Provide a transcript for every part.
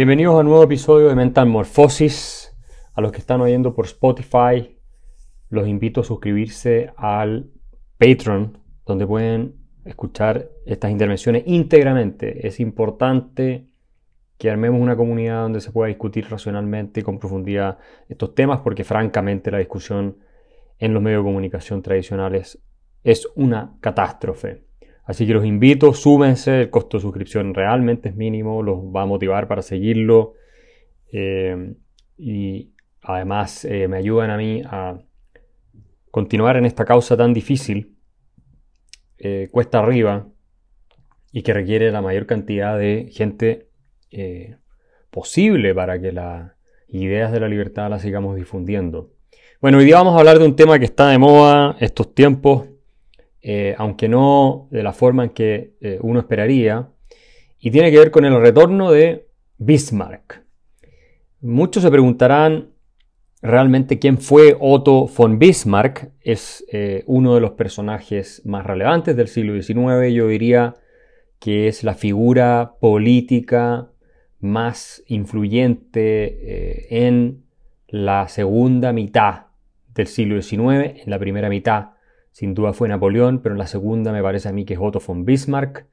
Bienvenidos a un nuevo episodio de Mental Morphosis. A los que están oyendo por Spotify, los invito a suscribirse al Patreon, donde pueden escuchar estas intervenciones íntegramente. Es importante que armemos una comunidad donde se pueda discutir racionalmente y con profundidad estos temas, porque francamente la discusión en los medios de comunicación tradicionales es una catástrofe. Así que los invito, súmense, el costo de suscripción realmente es mínimo, los va a motivar para seguirlo eh, y además eh, me ayudan a mí a continuar en esta causa tan difícil, eh, cuesta arriba y que requiere la mayor cantidad de gente posible para que las ideas de la libertad las sigamos difundiendo. Bueno, hoy día vamos a hablar de un tema que está de moda estos tiempos, eh, aunque no de la forma en que eh, uno esperaría, y tiene que ver con el retorno de Bismarck. Muchos se preguntarán realmente quién fue Otto von Bismarck. Es eh, uno de los personajes más relevantes del siglo XIX. Yo diría que es la figura política más influyente en la segunda mitad del siglo XIX. En la primera mitad sin duda fue Napoleón, pero en la segunda me parece a mí que es Otto von Bismarck.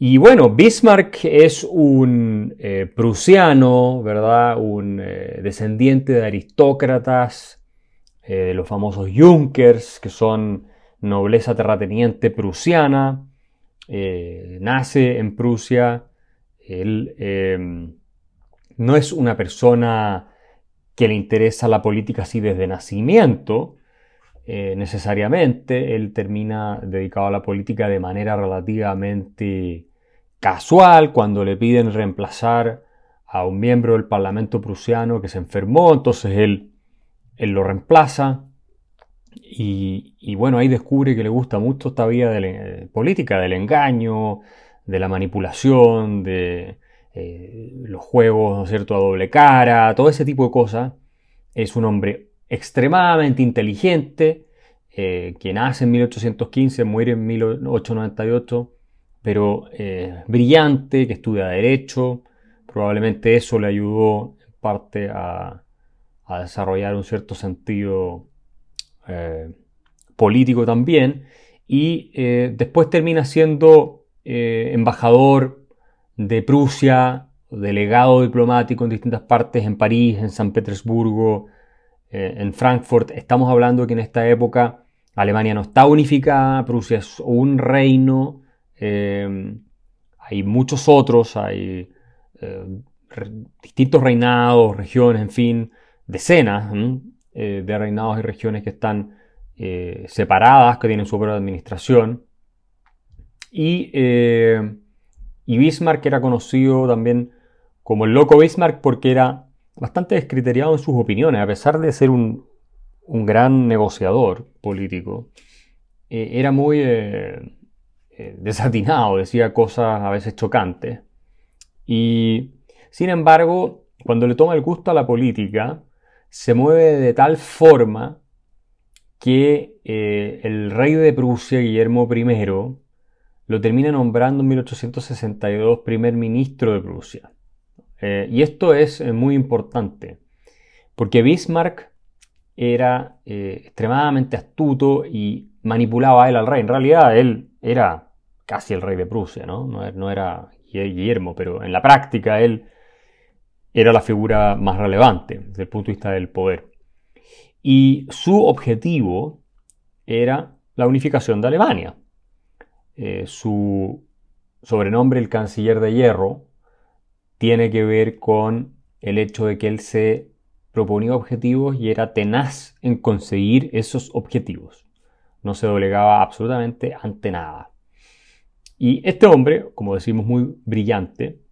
Y bueno, Bismarck es un eh, prusiano, ¿verdad? Un eh, descendiente de aristócratas, eh, de los famosos Junkers, que son nobleza terrateniente prusiana. nace en Prusia. Él em, no es una persona que le interesa la política así desde nacimiento, eh, necesariamente. Él termina dedicado a la política de manera relativamente casual, cuando le piden reemplazar a un miembro del Parlamento prusiano que se enfermó, entonces él, él lo reemplaza. Y, bueno, ahí descubre que le gusta mucho esta vía de la, política, del engaño, de la manipulación, de eh, los juegos, ¿no es cierto?, a doble cara, todo ese tipo de cosas. Es un hombre extremadamente inteligente, eh, que nace en 1815, muere en 1898, pero eh, brillante, que estudia Derecho. Probablemente eso le ayudó en parte a, desarrollar un cierto sentido eh, político también. Y después termina siendo embajador de Prusia, delegado diplomático en distintas partes, en París, en San Petersburgo, eh, en Frankfurt. Estamos hablando que en esta época Alemania no está unificada, Prusia es un reino, eh, hay muchos otros, hay eh, distintos reinados, regiones, en fin, decenas de reinados y regiones que están separadas, que tienen su propia administración. Y, y Bismarck era conocido también como el loco Bismarck porque era bastante descriteriado en sus opiniones, a pesar de ser un, gran negociador político, eh, era muy eh, eh, desatinado, decía cosas a veces chocantes. Y, sin embargo, cuando le toma el gusto a la política, se mueve de tal forma que el rey de Prusia, Guillermo I, lo termina nombrando en 1862 primer ministro de Prusia. Eh, y esto es eh, muy importante, porque Bismarck era eh, extremadamente astuto y manipulaba a él al rey. En realidad él era casi el rey de Prusia, ¿no? No, era Guillermo, pero en la práctica él era la figura más relevante desde el punto de vista del poder. Y su objetivo era la unificación de Alemania. su sobrenombre, el canciller de hierro, tiene que ver con el hecho de que él se proponía objetivos y era tenaz en conseguir esos objetivos. No se doblegaba absolutamente ante nada. Y este hombre, como decimos, muy brillante,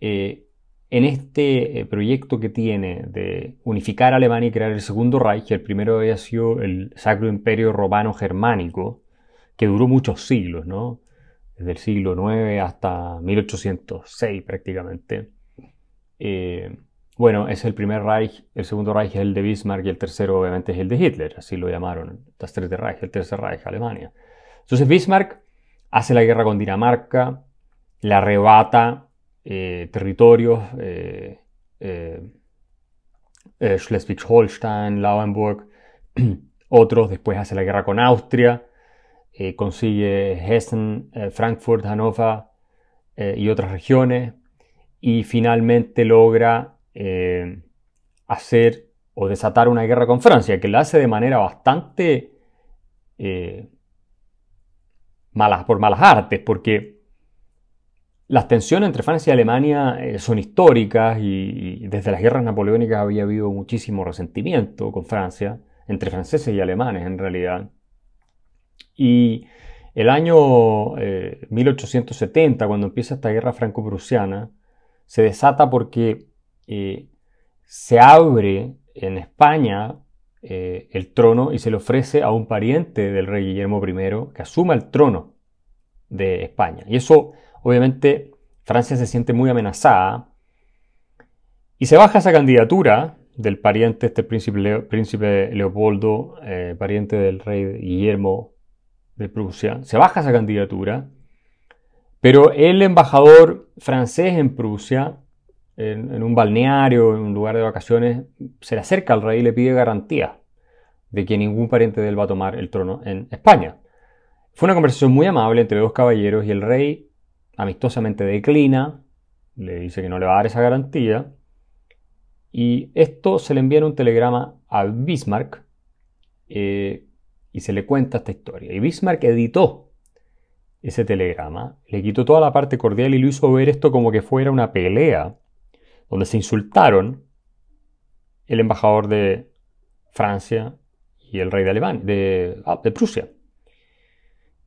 eh, en este eh, proyecto que tiene de unificar Alemania y crear el segundo Reich, el primero había sido el Sacro Imperio Romano Germánico, que duró muchos siglos, ¿no? Desde el siglo IX hasta 1806 prácticamente. Eh, bueno, es el primer Reich, el segundo Reich es el de Bismarck y el tercero obviamente es el de Hitler, así lo llamaron, las tres de Reich, el tercer Reich, Alemania. Entonces Bismarck hace la guerra con Dinamarca, le arrebata territorios, Schleswig-Holstein, Lauenburg, otros, después hace la guerra con Austria, consigue Hessen, Frankfurt, Hannover y otras regiones, y finalmente logra hacer o desatar una guerra con Francia, que la hace de manera bastante eh, malas, por malas artes, porque las tensiones entre Francia y Alemania eh, son históricas y, desde las guerras napoleónicas había habido muchísimo resentimiento con Francia, entre franceses y alemanes en realidad. Y el año 1870, eh, cuando empieza esta guerra franco-prusiana, se desata porque se abre en España eh, el trono y se le ofrece a un pariente del rey Guillermo I que asuma el trono de España. Y eso, obviamente, Francia se siente muy amenazada y se baja esa candidatura del pariente, este príncipe, Leopoldo, eh, pariente del rey Guillermo de Prusia, se baja esa candidatura, pero el embajador francés en Prusia en, un balneario, en un lugar de vacaciones, se le acerca al rey y le pide garantía de que ningún pariente de él va a tomar el trono en España. Fue una conversación muy amable entre dos caballeros y el rey amistosamente declina, le dice que no le va a dar esa garantía, y esto se le envía en un telegrama a Bismarck eh, y se le cuenta esta historia. Y Bismarck editó ese telegrama, le quitó toda la parte cordial y lo hizo ver esto como que fuera una pelea donde se insultaron el embajador de Francia y el rey de Alemania, de, ah, de Prusia.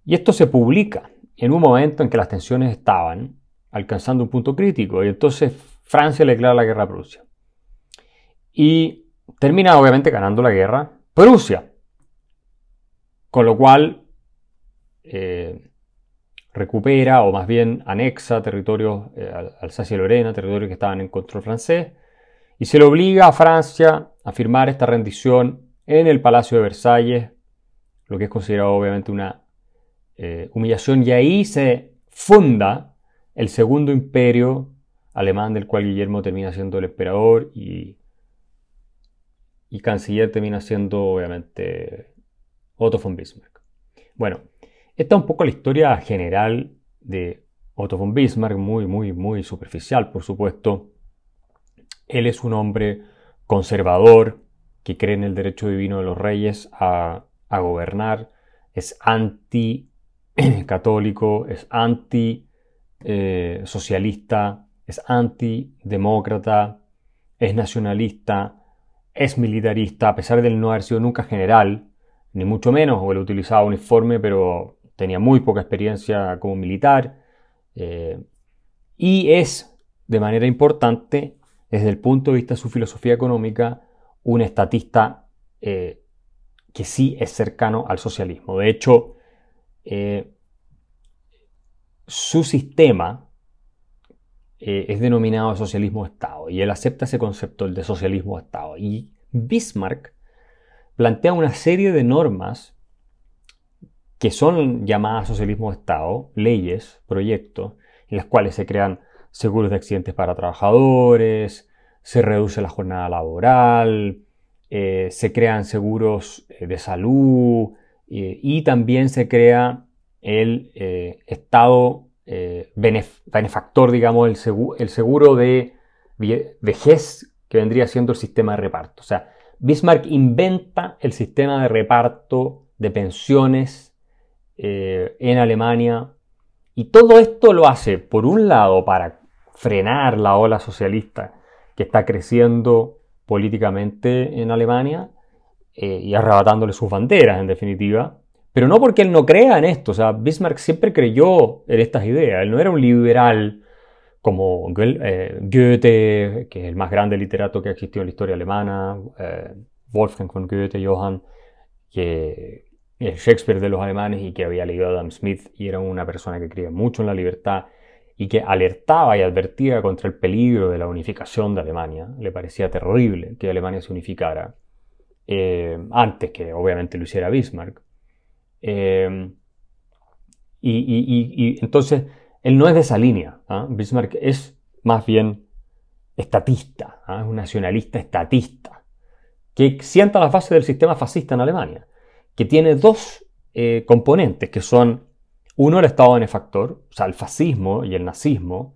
Y esto se publica en un momento en que las tensiones estaban alcanzando un punto crítico y entonces Francia le declara la guerra a Prusia. Y termina obviamente ganando la guerra Prusia. Con lo cual eh, recupera o más bien anexa territorios, eh, Alsacia y Lorena, territorios que estaban en control francés, y se le obliga a Francia a firmar esta rendición en el Palacio de Versalles, lo que es considerado obviamente una eh, humillación, y ahí se funda el segundo imperio alemán del cual Guillermo termina siendo el emperador y, y canciller termina siendo obviamente Otto von Bismarck. Bueno, esta es un poco la historia general de Otto von Bismarck, muy, muy, muy superficial, por supuesto. Él es un hombre conservador que cree en el derecho divino de los reyes a, gobernar, es anti-católico, es anti-socialista, es antidemócrata, es nacionalista, es militarista, a pesar de no haber sido nunca general, ni mucho menos, o él utilizaba uniforme, pero tenía muy poca experiencia como militar eh, y es, de manera importante, desde el punto de vista de su filosofía económica, un estatista eh, que sí es cercano al socialismo. De hecho, eh, su sistema es denominado socialismo de Estado y él acepta ese concepto, el de socialismo de Estado. Y Bismarck plantea una serie de normas que son llamadas socialismo de Estado, leyes, proyectos, en las cuales se crean seguros de accidentes para trabajadores, se reduce la jornada laboral, eh, se crean seguros eh, de salud eh, y también se crea el Estado benefactor, digamos, el, seguro, el seguro de vejez que vendría siendo el sistema de reparto. O sea, Bismarck inventa el sistema de reparto de pensiones eh, en Alemania. Y todo esto lo hace, por un lado, para frenar la ola socialista que está creciendo políticamente en Alemania eh, y arrebatándole sus banderas, en definitiva. Pero no porque él no crea en esto. O sea, Bismarck siempre creyó en estas ideas. Él no era un liberal como eh, Goethe, que es el más grande literato que ha existido en la historia alemana, Wolfgang von Goethe, Johann, que el Shakespeare de los alemanes y que había leído a Adam Smith y era una persona que creía mucho en la libertad y que alertaba y advertía contra el peligro de la unificación de Alemania. Le parecía terrible que Alemania se unificara eh, antes que obviamente lo hiciera Bismarck. Eh, y, entonces él no es de esa línea. ¿ah? Bismarck es más bien estatista, ¿ah? es un nacionalista estatista, que sienta las bases del sistema fascista en Alemania, que tiene dos eh, componentes, que son, uno, el Estado benefactor, o sea, el fascismo y el nazismo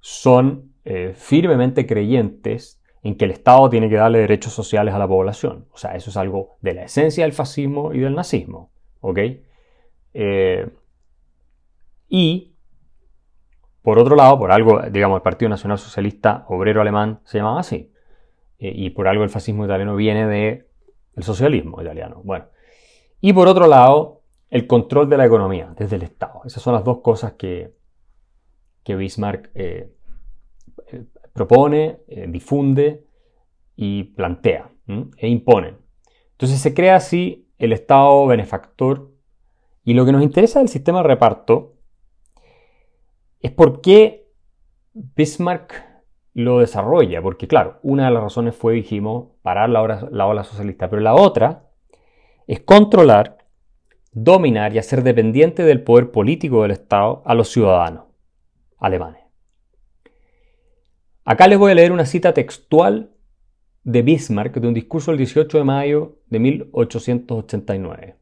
son eh, firmemente creyentes en que el Estado tiene que darle derechos sociales a la población. O sea, eso es algo de la esencia del fascismo y del nazismo. ¿Ok? Eh, y, por otro lado, por algo, digamos, el Partido Nacional Socialista Obrero Alemán se llamaba así. Eh, y por algo el fascismo italiano viene del el socialismo italiano. Bueno. Y por otro lado, el control de la economía desde el Estado. Esas son las dos cosas que, que Bismarck eh, propone, difunde y plantea e impone. Entonces se crea así el Estado benefactor y lo que nos interesa del sistema de reparto es por qué Bismarck lo desarrolla. Porque claro, una de las razones fue, dijimos, parar la ola, la ola socialista, pero la otra es controlar, dominar y hacer dependiente del poder político del Estado a los ciudadanos alemanes. Acá les voy a leer una cita textual de Bismarck de un discurso el 18 de mayo de 1889.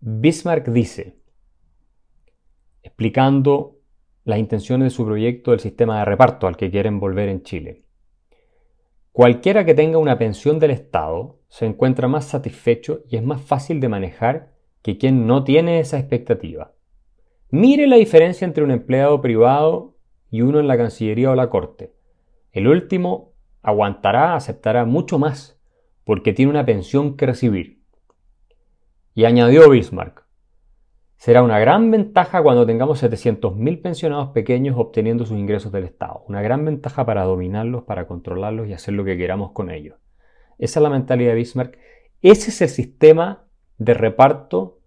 Bismarck dice, explicando las intenciones de su proyecto del sistema de reparto al que quieren volver en Chile. Cualquiera que tenga una pensión del Estado se encuentra más satisfecho y es más fácil de manejar que quien no tiene esa expectativa. Mire la diferencia entre un empleado privado y uno en la Cancillería o la Corte. El último aguantará, aceptará mucho más, porque tiene una pensión que recibir. Y añadió Bismarck, será una gran ventaja cuando tengamos 700.000 pensionados pequeños obteniendo sus ingresos del Estado, una gran ventaja para dominarlos, para controlarlos y hacer lo que queramos con ellos. Esa es la mentalidad de Bismarck. Ese es el sistema de reparto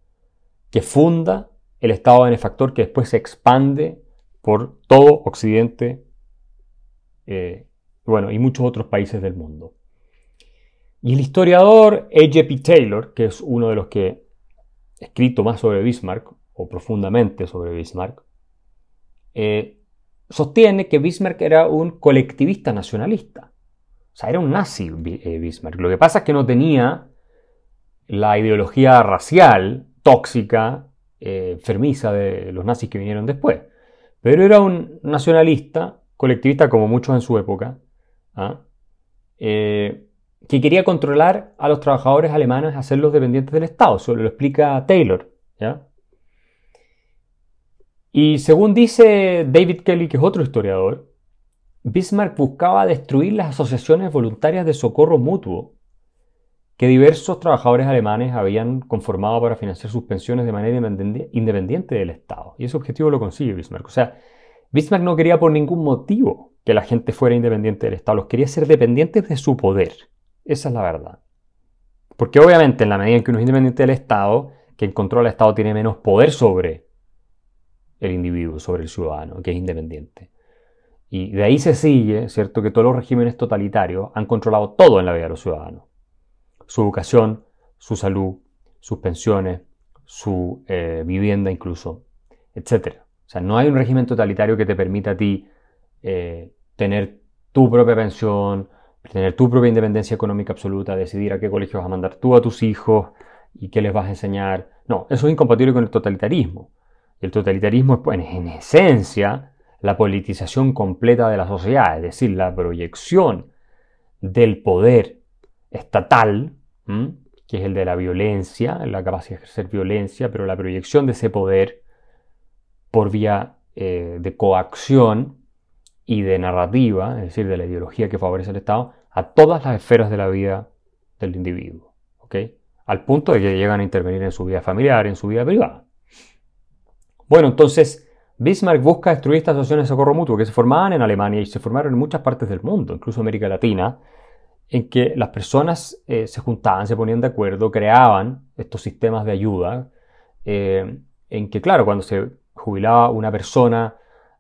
que funda el Estado benefactor que después se expande por todo Occidente eh, bueno, y muchos otros países del mundo. Y el historiador A.J.P. Taylor, que es uno de los que escrito más sobre Bismarck, o profundamente sobre Bismarck, eh, sostiene que Bismarck era un colectivista nacionalista. O sea, era un nazi eh, Bismarck. Lo que pasa es que no tenía la ideología racial tóxica, eh, enfermiza de los nazis que vinieron después. Pero era un nacionalista, colectivista como muchos en su época, ¿ah? Que quería controlar a los trabajadores alemanes, hacerlos dependientes del Estado. Eso lo explica Taylor. Y según dice David Kelly, que es otro historiador, Bismarck buscaba destruir las asociaciones voluntarias de socorro mutuo que diversos trabajadores alemanes habían conformado para financiar sus pensiones de manera independiente del Estado. Y ese objetivo lo consigue Bismarck. O sea, Bismarck no quería por ningún motivo que la gente fuera independiente del Estado, los quería ser dependientes de su poder. Esa es la verdad. Porque obviamente en la medida en que uno es independiente del Estado, quien controla el Estado tiene menos poder sobre el individuo, sobre el ciudadano, que es independiente. Y de ahí se sigue, ¿cierto?, que todos los regímenes totalitarios han controlado todo en la vida de los ciudadanos. Su educación, su salud, sus pensiones, su eh, vivienda incluso, etc. O sea, no hay un régimen totalitario que te permita a ti eh, tener tu propia pensión, tener tu propia independencia económica absoluta, decidir a qué colegio vas a mandar tú a tus hijos y qué les vas a enseñar. No, eso es incompatible con el totalitarismo. El totalitarismo es, pues, en esencia, la politización completa de la sociedad, es decir, la proyección del poder estatal, que es el de la violencia, la capacidad de ejercer violencia, pero la proyección de ese poder por vía eh, de coacción y de narrativa, es decir, de la ideología que favorece el Estado, a todas las esferas de la vida del individuo. Al punto de que llegan a intervenir en su vida familiar, en su vida privada. Bueno, entonces Bismarck busca destruir estas asociaciones de socorro mutuo que se formaban en Alemania y se formaron en muchas partes del mundo, incluso América Latina, en que las personas eh, se juntaban, se ponían de acuerdo, creaban estos sistemas de ayuda, eh, en que, claro, cuando se jubilaba una persona,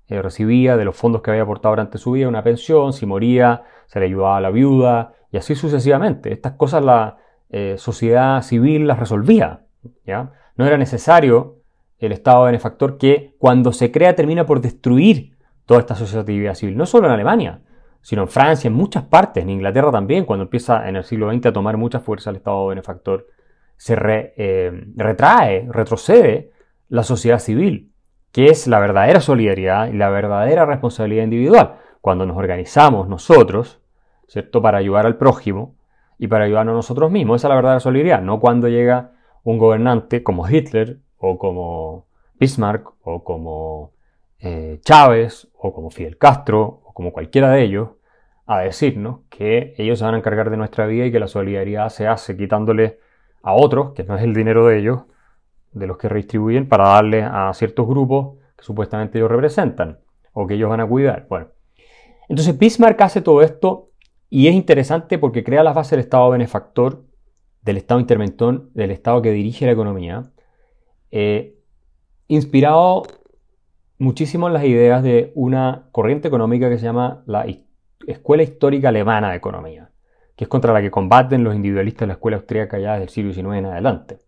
eh, recibía de los fondos que había aportado durante su vida una pensión, si moría se le ayudaba a la viuda y así sucesivamente. Estas cosas la eh, sociedad civil las resolvía. ¿ya? No era necesario el Estado benefactor que cuando se crea termina por destruir toda esta asociatividad civil, no solo en Alemania, sino en Francia, en muchas partes, en Inglaterra también, cuando empieza en el siglo XX a tomar mucha fuerza el Estado benefactor, se eh, retrae, retrocede la sociedad civil, que es la verdadera solidaridad y la verdadera responsabilidad individual. Cuando nos organizamos nosotros, ¿cierto? Para ayudar al prójimo y para ayudarnos a nosotros mismos. Esa es la verdadera solidaridad, no cuando llega un gobernante como Hitler o como Bismarck o como eh, Chávez o como Fidel Castro o como cualquiera de ellos a decirnos que ellos se van a encargar de nuestra vida y que la solidaridad se hace quitándole a otros, que no es el dinero de ellos, de los que redistribuyen, para darle a ciertos grupos que supuestamente ellos representan o que ellos van a cuidar. Bueno, entonces Bismarck hace todo esto y es interesante porque crea las bases del Estado benefactor, del Estado interventor, del Estado que dirige la economía, eh, inspirado muchísimo en las ideas de una corriente económica que se llama la Escuela Histórica Alemana de Economía que es contra la que combaten los individualistas de la escuela austríaca ya desde el siglo XIX en adelante,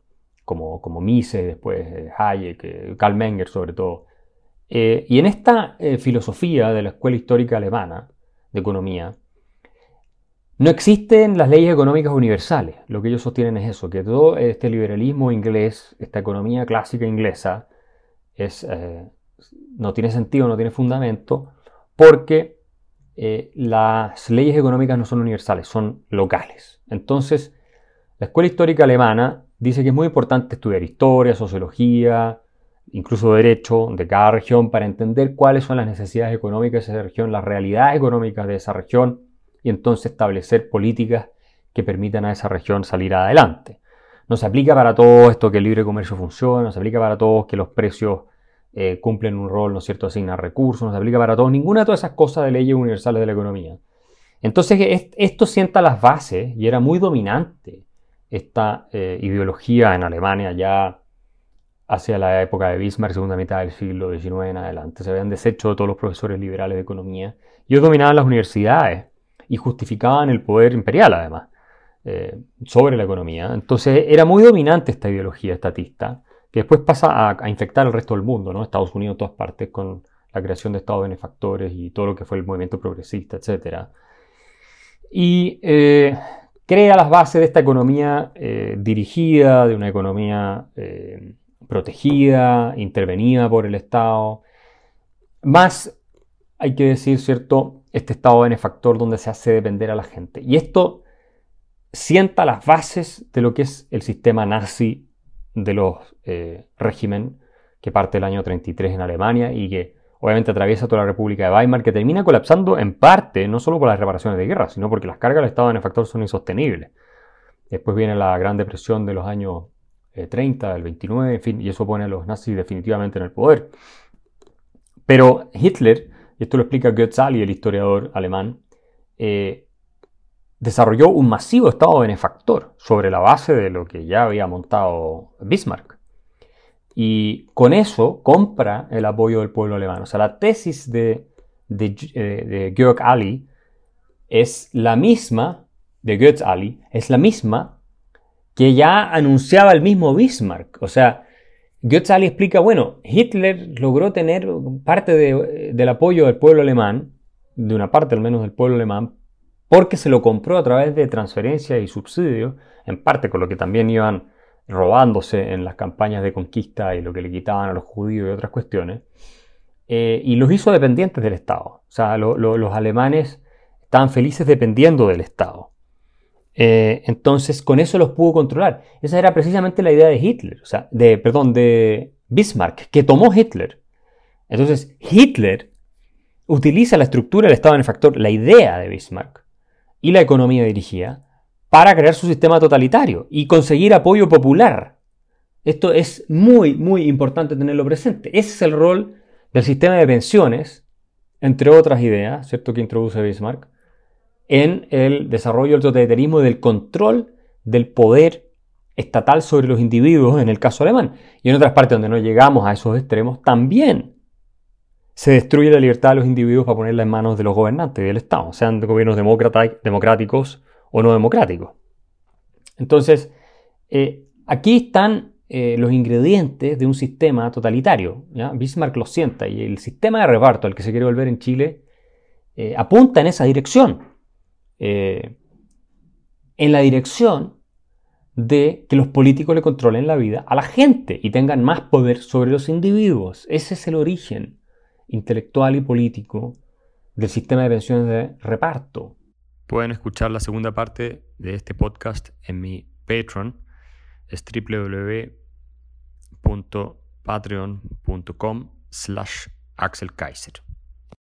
como, como Mises, después eh, Hayek, eh, Karl Menger sobre todo. Eh, y en esta filosofía de la escuela histórica alemana de economía, no existen las leyes económicas universales. Lo que ellos sostienen es eso, que todo este liberalismo inglés, esta economía clásica inglesa, es, no tiene sentido, no tiene fundamento, porque las leyes económicas no son universales, son locales. Entonces, la escuela histórica alemana dice que es muy importante estudiar historia, sociología, incluso derecho de cada región para entender cuáles son las necesidades económicas de esa región, las realidades económicas de esa región y entonces establecer políticas que permitan a esa región salir adelante. No se aplica para todo esto que el libre comercio funciona, no se aplica para todos que los precios eh, cumplen un rol, ¿no es cierto?, asignar recursos, no se aplica para todos, ninguna de todas esas cosas de leyes universales de la economía. Entonces esto sienta las bases y era muy dominante esta eh, ideología en Alemania ya hacia la época de Bismarck, segunda mitad del siglo XIX en adelante. Se habían deshecho todos los profesores liberales de economía. Y ellos dominaban las universidades y justificaban el poder imperial, además, eh, sobre la economía. Entonces era muy dominante esta ideología estatista que después pasa a, infectar al resto del mundo, ¿no? Estados Unidos en todas partes con la creación de estados benefactores y todo lo que fue el movimiento progresista, etc. Y eh, crea las bases de esta economía eh, dirigida, de una economía eh, protegida, intervenida por el Estado, más, hay que decir, ¿cierto?, este estado benefactor donde se hace depender a la gente. Y esto sienta las bases de lo que es el sistema nazi de los eh, régimen que parte del año 33 en Alemania y que obviamente atraviesa toda la República de Weimar, que termina colapsando en parte, no solo por las reparaciones de guerra, sino porque las cargas del Estado benefactor son insostenibles. Después viene la Gran Depresión de los años 30, eh, del 29, en fin, y eso pone a los nazis definitivamente en el poder. Pero Hitler, y esto lo explica Goetz el historiador alemán, eh, desarrolló un masivo Estado benefactor sobre la base de lo que ya había montado Bismarck. Y con eso compra el apoyo del pueblo alemán. O sea, la tesis de, de, eh, Georg Ali es la misma, de Goetz Ali, es la misma que ya anunciaba el mismo Bismarck. O sea, Goetz Ali explica, bueno, Hitler logró tener parte del apoyo del pueblo alemán, de una parte al menos del pueblo alemán, porque se lo compró a través de transferencias y subsidios, en parte con lo que también iban robándose en las campañas de conquista y lo que le quitaban a los judíos y otras cuestiones, eh, y los hizo dependientes del Estado. O sea, los alemanes estaban felices dependiendo del Estado. Eh, entonces, con eso los pudo controlar. Esa era precisamente la idea de Hitler, o sea, de, perdón, de Bismarck, que tomó Hitler. Entonces, Hitler utiliza la estructura del Estado benefactor, la idea de Bismarck, y la economía dirigida para crear su sistema totalitario y conseguir apoyo popular. Esto es muy, muy importante tenerlo presente. Ese es el rol del sistema de pensiones, entre otras ideas, ¿cierto?, que introduce Bismarck, en el desarrollo del totalitarismo y del control del poder estatal sobre los individuos, en el caso alemán. Y en otras partes donde no llegamos a esos extremos, también se destruye la libertad de los individuos para ponerla en manos de los gobernantes y del Estado, sean gobiernos democráticos o no democráticos. Entonces, eh, aquí están eh, los ingredientes de un sistema totalitario. Bismarck lo sienta y el sistema de reparto al que se quiere volver en Chile eh, apunta en esa dirección. En la dirección de que los políticos le controlen la vida a la gente y tengan más poder sobre los individuos. Ese es el origen intelectual y político del sistema de pensiones de reparto. Pueden escuchar la segunda parte de este podcast en mi Patreon. Es www.patreon.com slash Axel Kaiser.